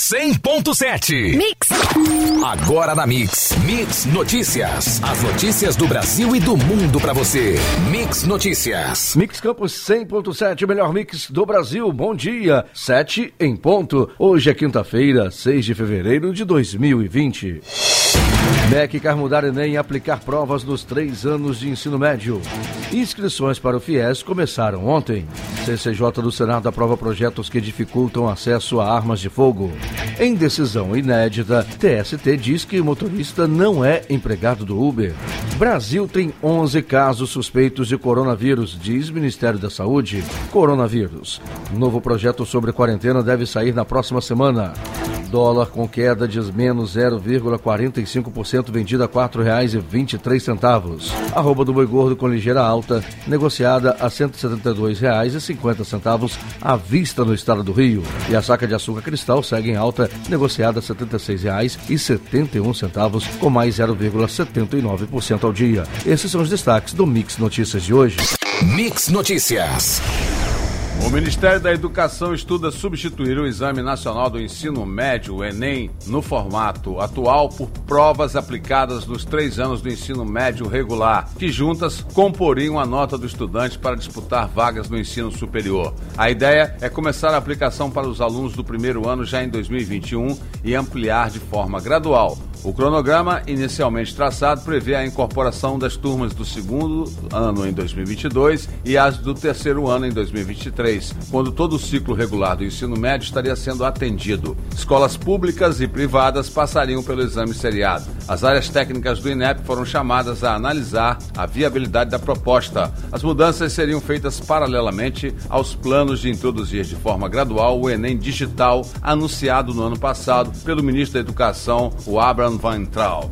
100.7. Mix. Agora na Mix. Mix Notícias. As notícias do Brasil e do mundo para você. Mix Notícias. Mix Campos 100.7, o melhor mix do Brasil. Bom dia. 7 em ponto. Hoje é quinta-feira, 6 de fevereiro de 2020. MEC quer mudar Enem e aplicar provas nos três anos de ensino médio. Inscrições para o FIES começaram ontem. CCJ do Senado aprova projetos que dificultam acesso a armas de fogo. Em decisão inédita, TST diz que o motorista não é empregado do Uber. Brasil tem 11 casos suspeitos de coronavírus, diz Ministério da Saúde. Coronavírus. Novo projeto sobre quarentena deve sair na próxima semana. Dólar com queda de menos 0,45% vendido a R$ 4,23. Arroba do boi gordo com ligeira alta, negociada a R$ 172,50 à vista no estado do Rio. E a saca de açúcar cristal segue em alta, negociada a R$ 76,71, com mais 0,79% ao dia. Esses são os destaques do Mix Notícias de hoje. Mix Notícias. O Ministério da Educação estuda substituir o Exame Nacional do Ensino Médio, o Enem, no formato atual por provas aplicadas nos três anos do ensino médio regular, que juntas comporiam a nota do estudante para disputar vagas no ensino superior. A ideia é começar a aplicação para os alunos do primeiro ano já em 2021 e ampliar de forma gradual o cronograma inicialmente traçado prevê a incorporação das turmas do segundo ano em 2022 e as do terceiro ano em 2023, quando todo o ciclo regular do ensino médio estaria sendo atendido. Escolas públicas e privadas passariam pelo exame seriado. As áreas técnicas do INEP foram chamadas a analisar a viabilidade da proposta. As mudanças seriam feitas paralelamente aos planos de introduzir de forma gradual o Enem digital anunciado no ano passado pelo ministro da Educação, o Abraham Van Traub.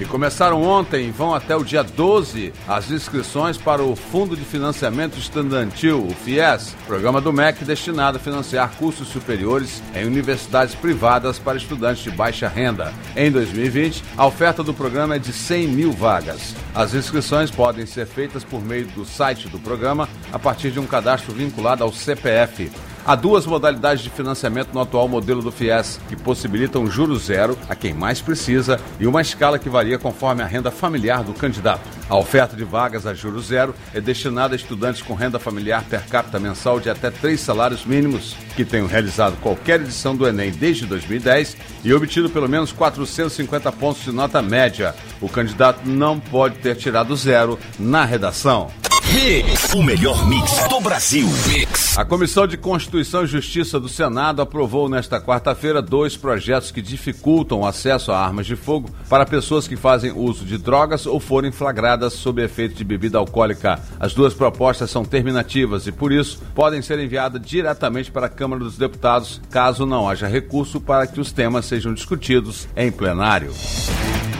E começaram ontem vão até o dia 12 as inscrições para o Fundo de Financiamento Estudantil, o FIES, programa do MEC destinado a financiar cursos superiores em universidades privadas para estudantes de baixa renda. Em 2020, a oferta do programa é de 100 mil vagas. As inscrições podem ser feitas por meio do site do programa a partir de um cadastro vinculado ao CPF. Há duas modalidades de financiamento no atual modelo do FIES, que possibilitam juro zero a quem mais precisa e uma escala que varia conforme a renda familiar do candidato. A oferta de vagas a juro zero é destinada a estudantes com renda familiar per capita mensal de até três salários mínimos, que tenham realizado qualquer edição do Enem desde 2010 e obtido pelo menos 450 pontos de nota média. O candidato não pode ter tirado zero na redação. Mix, o melhor mix do Brasil. Mix. A Comissão de Constituição e Justiça do Senado aprovou nesta quarta-feira dois projetos que dificultam o acesso a armas de fogo para pessoas que fazem uso de drogas ou forem flagradas sob efeito de bebida alcoólica. As duas propostas são terminativas e, por isso, podem ser enviadas diretamente para a Câmara dos Deputados, caso não haja recurso para que os temas sejam discutidos em plenário.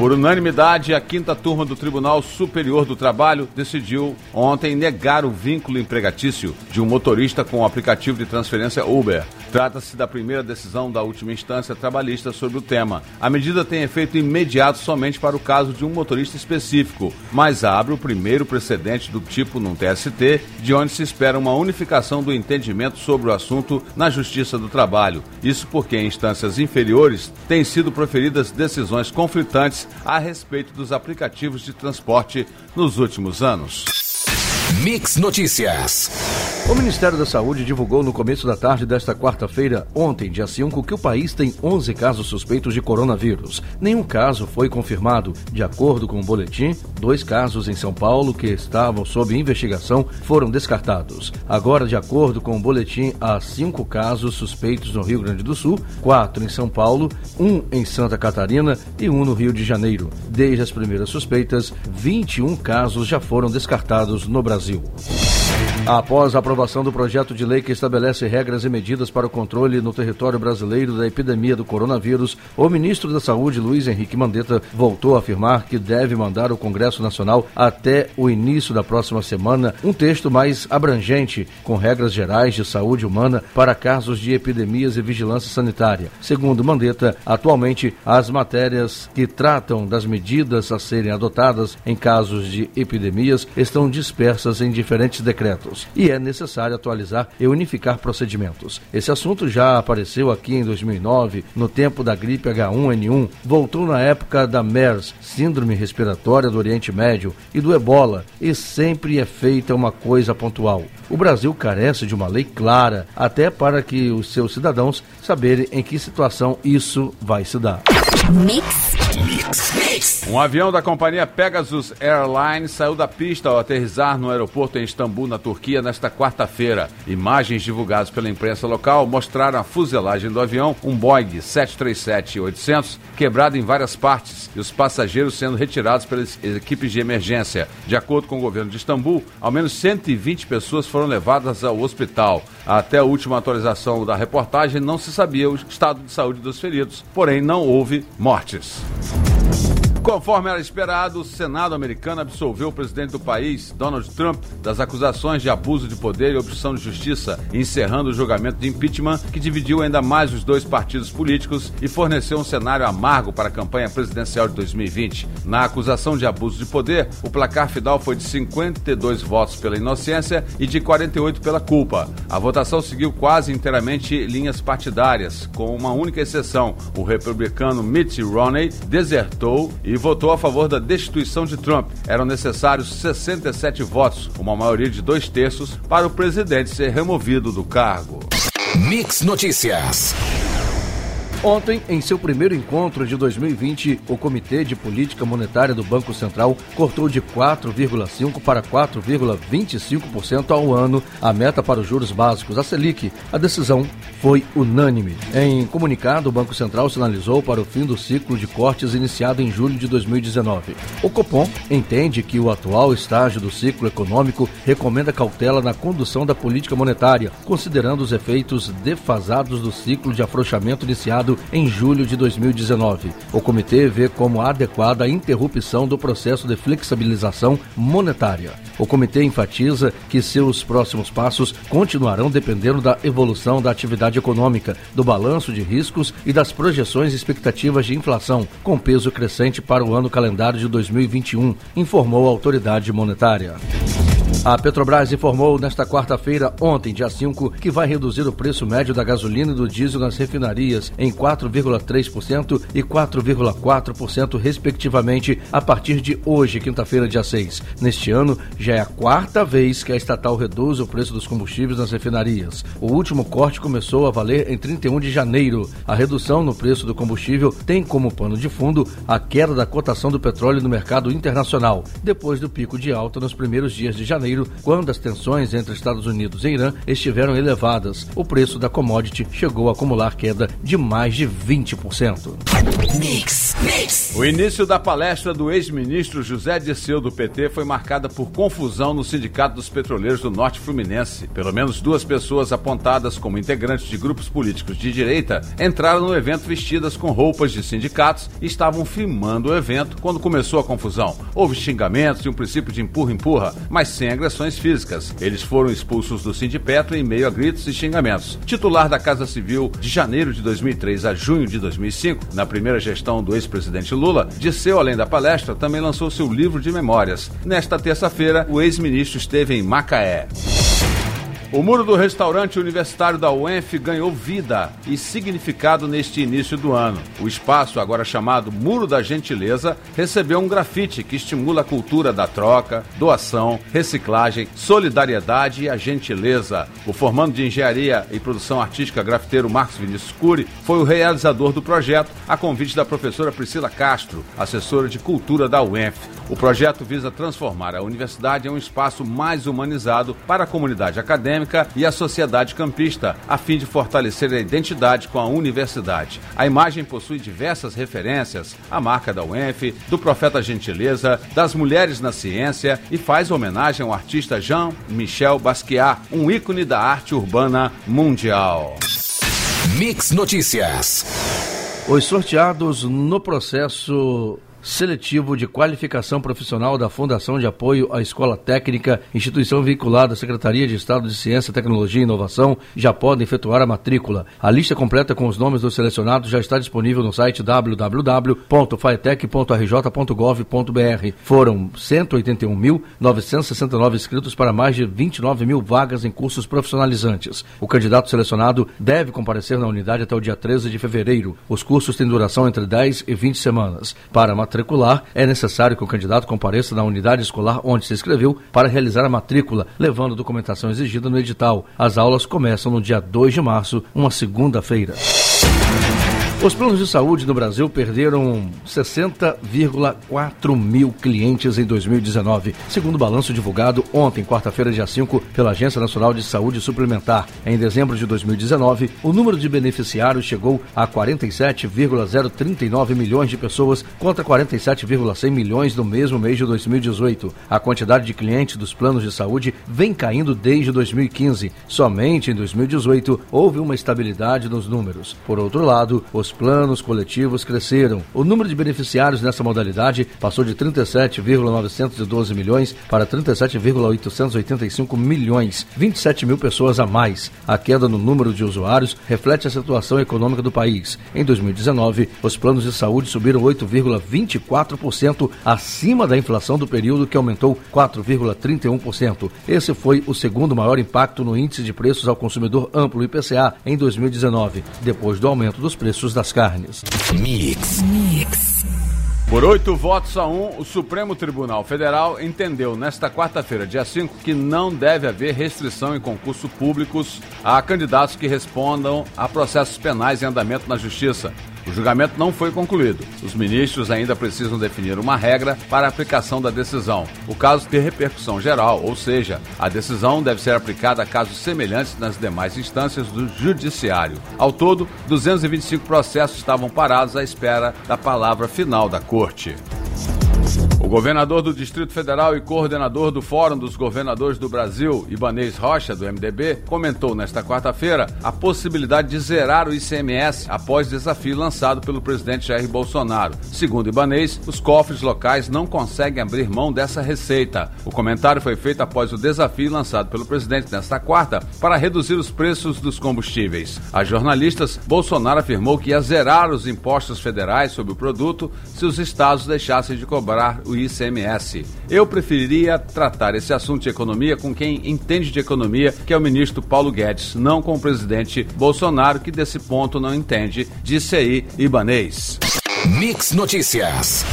Por unanimidade, a quinta turma do Tribunal Superior do Trabalho decidiu ontem negar o vínculo empregatício de um motorista com o aplicativo de transferência Uber. Trata-se da primeira decisão da última instância trabalhista sobre o tema. A medida tem efeito imediato somente para o caso de um motorista específico, mas abre o primeiro precedente do tipo num TST, de onde se espera uma unificação do entendimento sobre o assunto na Justiça do Trabalho. Isso porque em instâncias inferiores têm sido proferidas decisões conflitantes a respeito dos aplicativos de transporte nos últimos anos. Mix Notícias. O Ministério da Saúde divulgou no começo da tarde desta quarta-feira, ontem, dia 5, que o país tem 11 casos suspeitos de coronavírus. Nenhum caso foi confirmado. De acordo com o boletim, dois casos em São Paulo que estavam sob investigação foram descartados. Agora, de acordo com o boletim, há cinco casos suspeitos no Rio Grande do Sul, quatro em São Paulo, um em Santa Catarina e um no Rio de Janeiro. Desde as primeiras suspeitas, 21 casos já foram descartados no Brasil. Brasil. Após a aprovação do projeto de lei que estabelece regras e medidas para o controle no território brasileiro da epidemia do coronavírus, o ministro da Saúde, Luiz Henrique Mandetta, voltou a afirmar que deve mandar ao Congresso Nacional até o início da próxima semana um texto mais abrangente, com regras gerais de saúde humana para casos de epidemias e vigilância sanitária. Segundo Mandetta, atualmente as matérias que tratam das medidas a serem adotadas em casos de epidemias estão dispersas em diferentes decretos. E é necessário atualizar e unificar procedimentos. Esse assunto já apareceu aqui em 2009, no tempo da gripe H1N1, voltou na época da MERS, Síndrome Respiratória do Oriente Médio, e do Ebola, e sempre é feita uma coisa pontual. O Brasil carece de uma lei clara, até para que os seus cidadãos saberem em que situação isso vai se dar. Mix. Mix. Um avião da companhia Pegasus Airlines saiu da pista ao aterrissar no aeroporto em Istambul, na Turquia, nesta quarta-feira. Imagens divulgadas pela imprensa local mostraram a fuselagem do avião, um Boeing 737-800, quebrado em várias partes e os passageiros sendo retirados pelas equipes de emergência. De acordo com o governo de Istambul, ao menos 120 pessoas foram levadas ao hospital. Até a última atualização da reportagem, não se sabia o estado de saúde dos feridos, porém não houve mortes. Conforme era esperado, o Senado americano absolveu o presidente do país, Donald Trump, das acusações de abuso de poder e obstrução de justiça, encerrando o julgamento de impeachment que dividiu ainda mais os dois partidos políticos e forneceu um cenário amargo para a campanha presidencial de 2020. Na acusação de abuso de poder, o placar final foi de 52 votos pela inocência e de 48 pela culpa. A votação seguiu quase inteiramente linhas partidárias, com uma única exceção: o republicano Mitt Romney desertou e votou a favor da destituição de Trump. Eram necessários 67 votos, uma maioria de dois terços, para o presidente ser removido do cargo. Mix Notícias. Ontem, em seu primeiro encontro de 2020, o Comitê de Política Monetária do Banco Central cortou de 4,5% para 4,25% ao ano a meta para os juros básicos, a Selic. A decisão foi unânime. Em comunicado, o Banco Central sinalizou para o fim do ciclo de cortes iniciado em julho de 2019. O Copom entende que o atual estágio do ciclo econômico recomenda cautela na condução da política monetária, considerando os efeitos defasados do ciclo de afrouxamento iniciado em julho de 2019. O comitê vê como adequada a interrupção do processo de flexibilização monetária. O comitê enfatiza que seus próximos passos continuarão dependendo da evolução da atividade econômica, do balanço de riscos e das projeções e expectativas de inflação, com peso crescente para o ano calendário de 2021, informou a autoridade monetária. A Petrobras informou nesta quarta-feira, ontem, dia 5, que vai reduzir o preço médio da gasolina e do diesel nas refinarias em 4,3% e 4,4%, respectivamente, a partir de hoje, quinta-feira, dia 6. Neste ano, já é a quarta vez que a estatal reduz o preço dos combustíveis nas refinarias. O último corte começou a valer em 31 de janeiro. A redução no preço do combustível tem como pano de fundo a queda da cotação do petróleo no mercado internacional, depois do pico de alta nos primeiros dias de janeiro janeiro, quando as tensões entre Estados Unidos e Irã estiveram elevadas. O preço da commodity chegou a acumular queda de mais de 20%. Mix, mix. O início da palestra do ex-ministro José Dirceu do PT foi marcada por confusão no Sindicato dos Petroleiros do Norte Fluminense. Pelo menos duas pessoas apontadas como integrantes de grupos políticos de direita entraram no evento vestidas com roupas de sindicatos e estavam filmando o evento quando começou a confusão. Houve xingamentos e um princípio de empurra-empurra, mas sem agressões físicas. Eles foram expulsos do Sindipetro em meio a gritos e xingamentos. Titular da Casa Civil de janeiro de 2003 a junho de 2005, na primeira gestão do ex-presidente Lula, Disseu, além da palestra, também lançou seu livro de memórias. Nesta terça-feira, o ex-ministro esteve em Macaé. O muro do restaurante universitário da UENF ganhou vida e significado neste início do ano. O espaço, agora chamado Muro da Gentileza, recebeu um grafite que estimula a cultura da troca, doação, reciclagem, solidariedade e a gentileza. O formando de engenharia e produção artística grafiteiro Marcos Vinícius Cury foi o realizador do projeto, a convite da professora Priscila Castro, assessora de cultura da UENF. O projeto visa transformar a universidade em um espaço mais humanizado para a comunidade acadêmica acadêmica e a sociedade campista, a fim de fortalecer a identidade com a universidade. A imagem possui diversas referências, a marca da UENF, do Profeta Gentileza, das mulheres na ciência e faz homenagem ao artista Jean-Michel Basquiat, um ícone da arte urbana mundial. Mix Notícias. Os sorteados no processo seletivo de qualificação profissional da Fundação de Apoio à Escola Técnica, instituição vinculada à Secretaria de Estado de Ciência, Tecnologia e Inovação, já podem efetuar a matrícula. A lista completa com os nomes dos selecionados já está disponível no site www.faetec.rj.gov.br. Foram 181.969 inscritos para mais de 29 mil vagas em cursos profissionalizantes. O candidato selecionado deve comparecer na unidade até o dia 13 de fevereiro. Os cursos têm duração entre 10 e 20 semanas. Para matricular, é necessário que o candidato compareça na unidade escolar onde se inscreveu para realizar a matrícula, levando a documentação exigida no edital. As aulas começam no dia 2 de março, uma segunda-feira. Os planos de saúde no Brasil perderam 60,4 mil clientes em 2019, segundo o balanço divulgado ontem, quarta-feira, dia 5, pela Agência Nacional de Saúde Suplementar. Em dezembro de 2019, o número de beneficiários chegou a 47,039 milhões de pessoas contra 47,100 milhões no mesmo mês de 2018. A quantidade de clientes dos planos de saúde vem caindo desde 2015. Somente em 2018 houve uma estabilidade nos números. Por outro lado, os os planos coletivos cresceram. O número de beneficiários nessa modalidade passou de 37,912 milhões para 37,885 milhões, 27 mil pessoas a mais. A queda no número de usuários reflete a situação econômica do país. Em 2019, os planos de saúde subiram 8,24% acima da inflação do período, que aumentou 4,31%. Esse foi o segundo maior impacto no índice de preços ao consumidor amplo IPCA em 2019, depois do aumento dos preços da das carnes. Mix. Mix. Por oito votos a um, o Supremo Tribunal Federal entendeu nesta quarta-feira, dia 5, que não deve haver restrição em concursos públicos a candidatos que respondam a processos penais em andamento na Justiça, o julgamento não foi concluído. Os ministros ainda precisam definir uma regra para a aplicação da decisão. O caso tem repercussão geral, ou seja, a decisão deve ser aplicada a casos semelhantes nas demais instâncias do Judiciário. Ao todo, 225 processos estavam parados à espera da palavra final da Corte. Governador do Distrito Federal e coordenador do Fórum dos Governadores do Brasil, Ibanês Rocha, do MDB, comentou nesta quarta-feira a possibilidade de zerar o ICMS após desafio lançado pelo presidente Jair Bolsonaro. Segundo Ibanês, os cofres locais não conseguem abrir mão dessa receita. O comentário foi feito após o desafio lançado pelo presidente nesta quarta para reduzir os preços dos combustíveis. A jornalistas, Bolsonaro afirmou que ia zerar os impostos federais sobre o produto se os estados deixassem de cobrar o ICMS. Eu preferiria tratar esse assunto de economia com quem entende de economia, que é o ministro Paulo Guedes, não com o presidente Bolsonaro, que desse ponto não entende, disse aí Ibanês. Mix Notícias.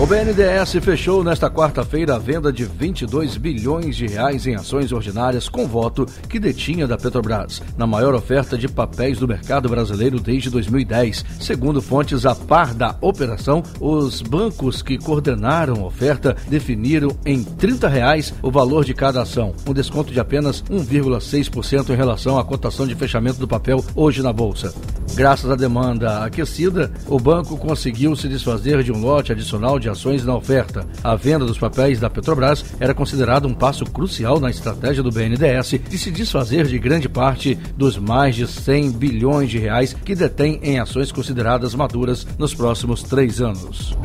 O BNDES fechou nesta quarta-feira a venda de 22 bilhões de reais em ações ordinárias com voto que detinha da Petrobras, na maior oferta de papéis do mercado brasileiro desde 2010. Segundo fontes a par da operação, os bancos que coordenaram a oferta definiram em 30 reais o valor de cada ação, um desconto de apenas 1,6% em relação à cotação de fechamento do papel hoje na bolsa. Graças à demanda aquecida, o banco conseguiu se desfazer de um lote adicional de ações na oferta. A venda dos papéis da Petrobras era considerada um passo crucial na estratégia do BNDES de se desfazer de grande parte dos mais de 100 bilhões de reais que detém em ações consideradas maduras nos próximos três anos.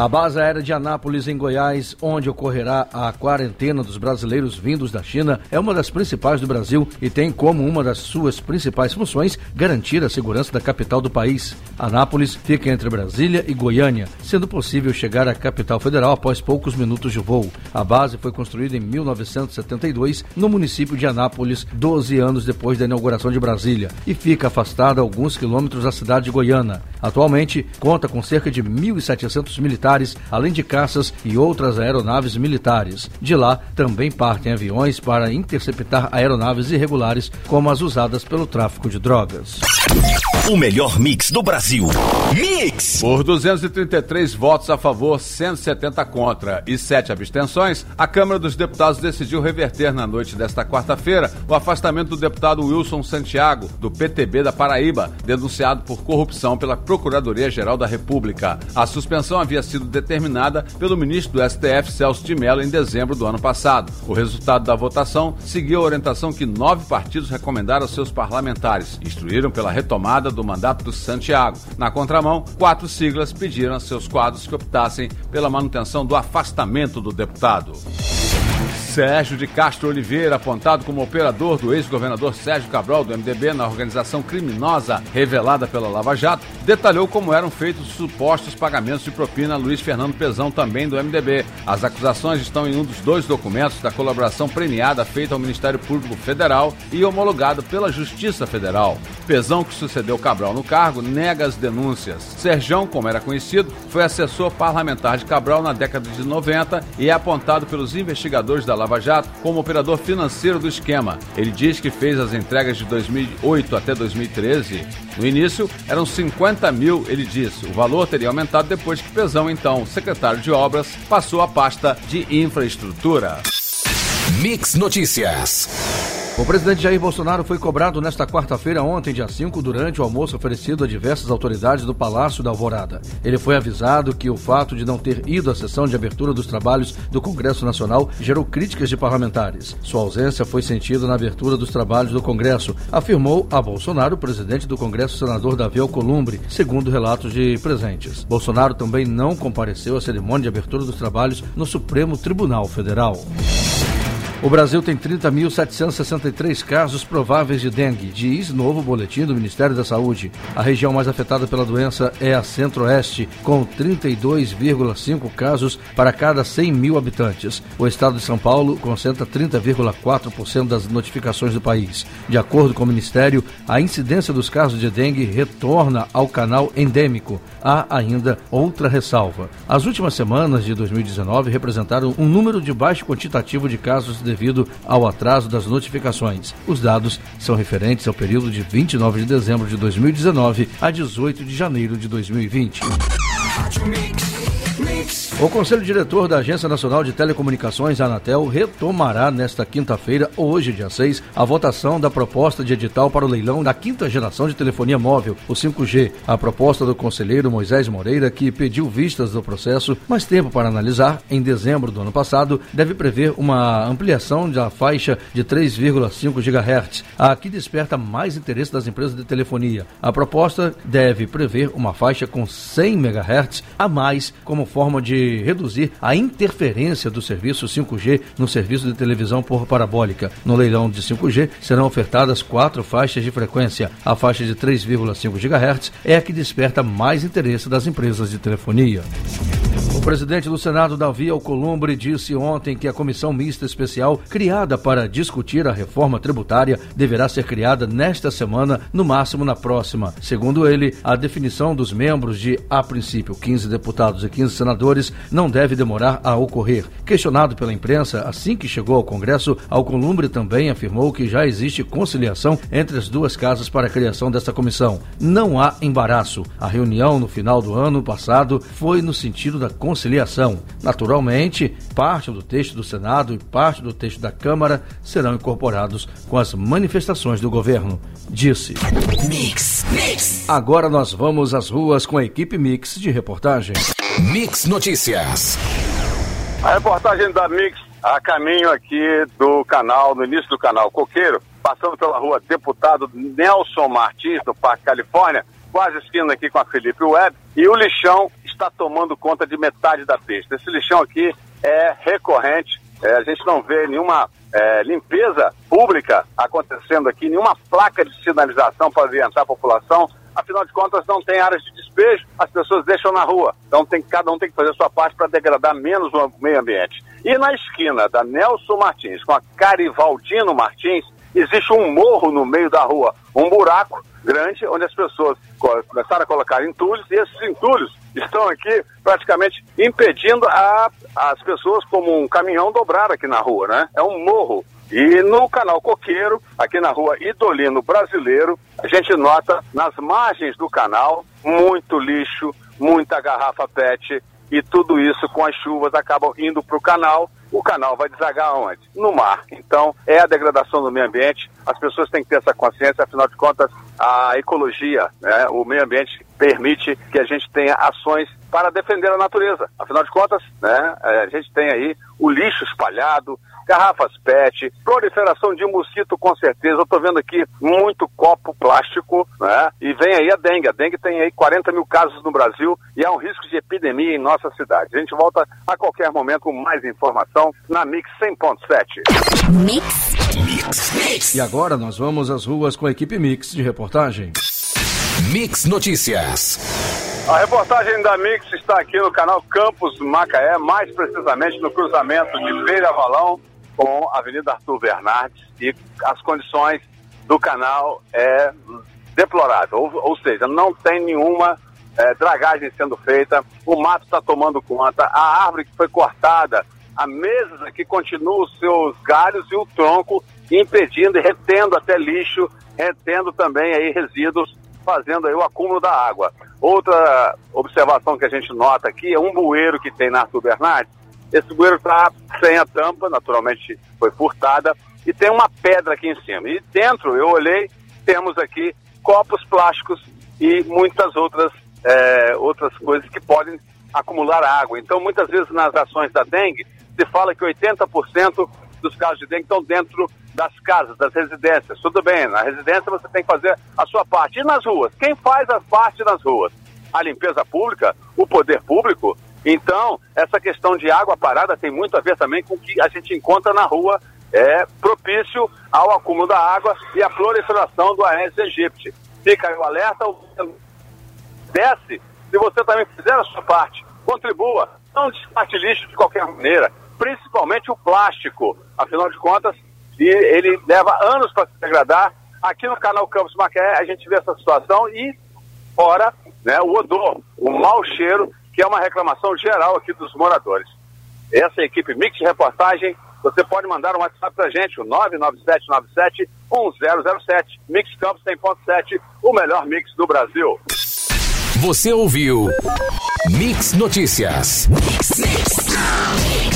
A base aérea de Anápolis, em Goiás, onde ocorrerá a quarentena dos brasileiros vindos da China, é uma das principais do Brasil e tem como uma das suas principais funções garantir a segurança da capital do país. Anápolis fica entre Brasília e Goiânia, sendo possível chegar à capital federal após poucos minutos de voo. A base foi construída em 1972 no município de Anápolis, 12 anos depois da inauguração de Brasília, e fica afastada alguns quilômetros da cidade de Goiânia. Atualmente, conta com cerca de 1.700 militares militares, além de caças e outras aeronaves militares. De lá também partem aviões para interceptar aeronaves irregulares, como as usadas pelo tráfico de drogas. O melhor mix do Brasil. Mix! Por 233 votos a favor, 170 contra e 7 abstenções, a Câmara dos Deputados decidiu reverter na noite desta quarta-feira o afastamento do deputado Wilson Santiago, do PTB da Paraíba, denunciado por corrupção pela Procuradoria-Geral da República. A suspensão havia sido sido determinada pelo ministro do STF, Celso de Mello, em dezembro do ano passado. O resultado da votação seguiu a orientação que nove partidos recomendaram aos seus parlamentares, instruíram pela retomada do mandato do Santiago. Na contramão, quatro siglas pediram a seus quadros que optassem pela manutenção do afastamento do deputado. Sérgio de Castro Oliveira, apontado como operador do ex-governador Sérgio Cabral do MDB na organização criminosa revelada pela Lava Jato, detalhou como eram feitos os supostos pagamentos de propina a Luiz Fernando Pezão, também do MDB. As acusações estão em um dos dois documentos da colaboração premiada feita ao Ministério Público Federal e homologado pela Justiça Federal. Pezão, que sucedeu Cabral no cargo, nega as denúncias. Serjão, como era conhecido, foi assessor parlamentar de Cabral na década de 90 e é apontado pelos investigadores da Lava Jato como operador financeiro do esquema. Ele diz que fez as entregas de 2008 até 2013. No início, eram 50 mil, ele disse. O valor teria aumentado depois que Pezão, então secretário de Obras, passou a pasta de infraestrutura. Mix Notícias. O presidente Jair Bolsonaro foi cobrado nesta quarta-feira, ontem, dia 5, durante o almoço oferecido a diversas autoridades do Palácio da Alvorada. Ele foi avisado que o fato de não ter ido à sessão de abertura dos trabalhos do Congresso Nacional gerou críticas de parlamentares. Sua ausência foi sentida na abertura dos trabalhos do Congresso, afirmou a Bolsonaro, presidente do Congresso, senador Davi Alcolumbre, segundo relatos de presentes. Bolsonaro também não compareceu à cerimônia de abertura dos trabalhos no Supremo Tribunal Federal. O Brasil tem 30.763 casos prováveis de dengue, diz novo boletim do Ministério da Saúde. A região mais afetada pela doença é a Centro-Oeste, com 32,5 casos para cada 100 mil habitantes. O estado de São Paulo concentra 30,4% das notificações do país. De acordo com o Ministério, a incidência dos casos de dengue retorna ao canal endêmico. Há ainda outra ressalva. As últimas semanas de 2019 representaram um número de baixo quantitativo de casos de devido ao atraso das notificações. Os dados são referentes ao período de 29 de dezembro de 2019 a 18 de janeiro de 2020. O Conselho Diretor da Agência Nacional de Telecomunicações, Anatel, retomará nesta quinta-feira, hoje, dia 6, a votação da proposta de edital para o leilão da quinta geração de telefonia móvel, o 5G. A proposta do conselheiro Moisés Moreira, que pediu vistas do processo, mais tempo para analisar, em dezembro do ano passado, deve prever uma ampliação da faixa de 3,5 GHz, a que desperta mais interesse das empresas de telefonia. A proposta deve prever uma faixa com 100 MHz a mais como forma de reduzir a interferência do serviço 5G no serviço de televisão por parabólica. No leilão de 5G serão ofertadas quatro faixas de frequência. A faixa de 3,5 GHz é a que desperta mais interesse das empresas de telefonia. O presidente do Senado, Davi Alcolumbre, disse ontem que a comissão mista especial criada para discutir a reforma tributária deverá ser criada nesta semana, no máximo na próxima. Segundo ele, a definição dos membros de, a princípio, 15 deputados e 15 senadores não deve demorar a ocorrer. Questionado pela imprensa assim que chegou ao Congresso, Alcolumbre também afirmou que já existe conciliação entre as duas casas para a criação desta comissão. Não há embaraço. A reunião no final do ano passado foi no sentido da conciliação. Naturalmente, parte do texto do Senado e parte do texto da Câmara serão incorporados com as manifestações do governo, disse. Mix, mix. Agora nós vamos às ruas com a equipe Mix de reportagem. Mix Notícias. A reportagem da Mix a caminho aqui do canal, no início do canal Coqueiro, passando pela rua Deputado Nelson Martins, do Parque Califórnia, quase esquina aqui com a Felipe Web, e o lixão está tomando conta de metade da pista. Esse lixão aqui é recorrente, é, a gente não vê nenhuma é, limpeza pública acontecendo aqui, nenhuma placa de sinalização para orientar a população. Afinal de contas, não tem áreas de despejo, as pessoas deixam na rua. Então, tem, cada um tem que fazer a sua parte para degradar menos o meio ambiente. E na esquina da Nelson Martins com a Carivaldino Martins, existe um morro no meio da rua, um buraco grande, onde as pessoas começaram a colocar entulhos, e esses entulhos estão aqui praticamente impedindo a, as pessoas, como um caminhão, dobrar aqui na rua, né? É um morro. E no canal Coqueiro, aqui na rua Idolino Brasileiro, a gente nota nas margens do canal muito lixo, muita garrafa PET, e tudo isso com as chuvas acabam indo para o canal o canal vai desagar onde? No mar. Então, é a degradação do meio ambiente. As pessoas têm que ter essa consciência, afinal de contas, a ecologia, né, o meio ambiente permite que a gente tenha ações para defender a natureza. Afinal de contas, né, a gente tem aí o lixo espalhado, garrafas PET, proliferação de mosquito com certeza. Eu estou vendo aqui muito copo plástico, né? E vem aí a dengue. A dengue tem aí 40 mil casos no Brasil e há um risco de epidemia em nossa cidade. A gente volta a qualquer momento com mais informação na Mix 100.7. Mix. Mix. Mix. E agora nós vamos às ruas com a equipe Mix de reportagem. Mix Notícias. A reportagem da Mix está aqui no canal Campos Macaé, mais precisamente no cruzamento de Feira Valão com a Avenida Arthur Bernardes e as condições do canal é deplorável, ou, ou seja, não tem nenhuma é, dragagem sendo feita, o mato está tomando conta, a árvore que foi cortada há meses aqui continua os seus galhos e o tronco impedindo e retendo até lixo, retendo também aí resíduos, fazendo aí o acúmulo da água. Outra observação que a gente nota aqui é um bueiro que tem na Arthur Bernardes, esse bueiro está sem a tampa, naturalmente foi furtada, e tem uma pedra aqui em cima. E dentro, eu olhei, temos aqui copos plásticos e muitas outras, é, outras coisas que podem acumular água. Então, muitas vezes nas ações da dengue, se fala que 80% dos casos de dengue estão dentro das casas, das residências. Tudo bem, na residência você tem que fazer a sua parte. E nas ruas? Quem faz a parte nas ruas? A limpeza pública, o poder público, então, essa questão de água parada tem muito a ver também com o que a gente encontra na rua, é propício ao acúmulo da água e à proliferação do Aedes aegypti. Fica aí o alerta, desce, se você também fizer a sua parte, contribua, não descarte lixo de qualquer maneira, principalmente o plástico, afinal de contas, ele leva anos para se degradar. Aqui no canal Campos Macaé a gente vê essa situação e fora né, o odor, o mau cheiro que é uma reclamação geral aqui dos moradores. Essa é equipe Mix Reportagem, você pode mandar um WhatsApp pra gente, o 99797-1007. Mix Campos 100.7, o melhor mix do Brasil. Você ouviu Mix Notícias. Mix, mix.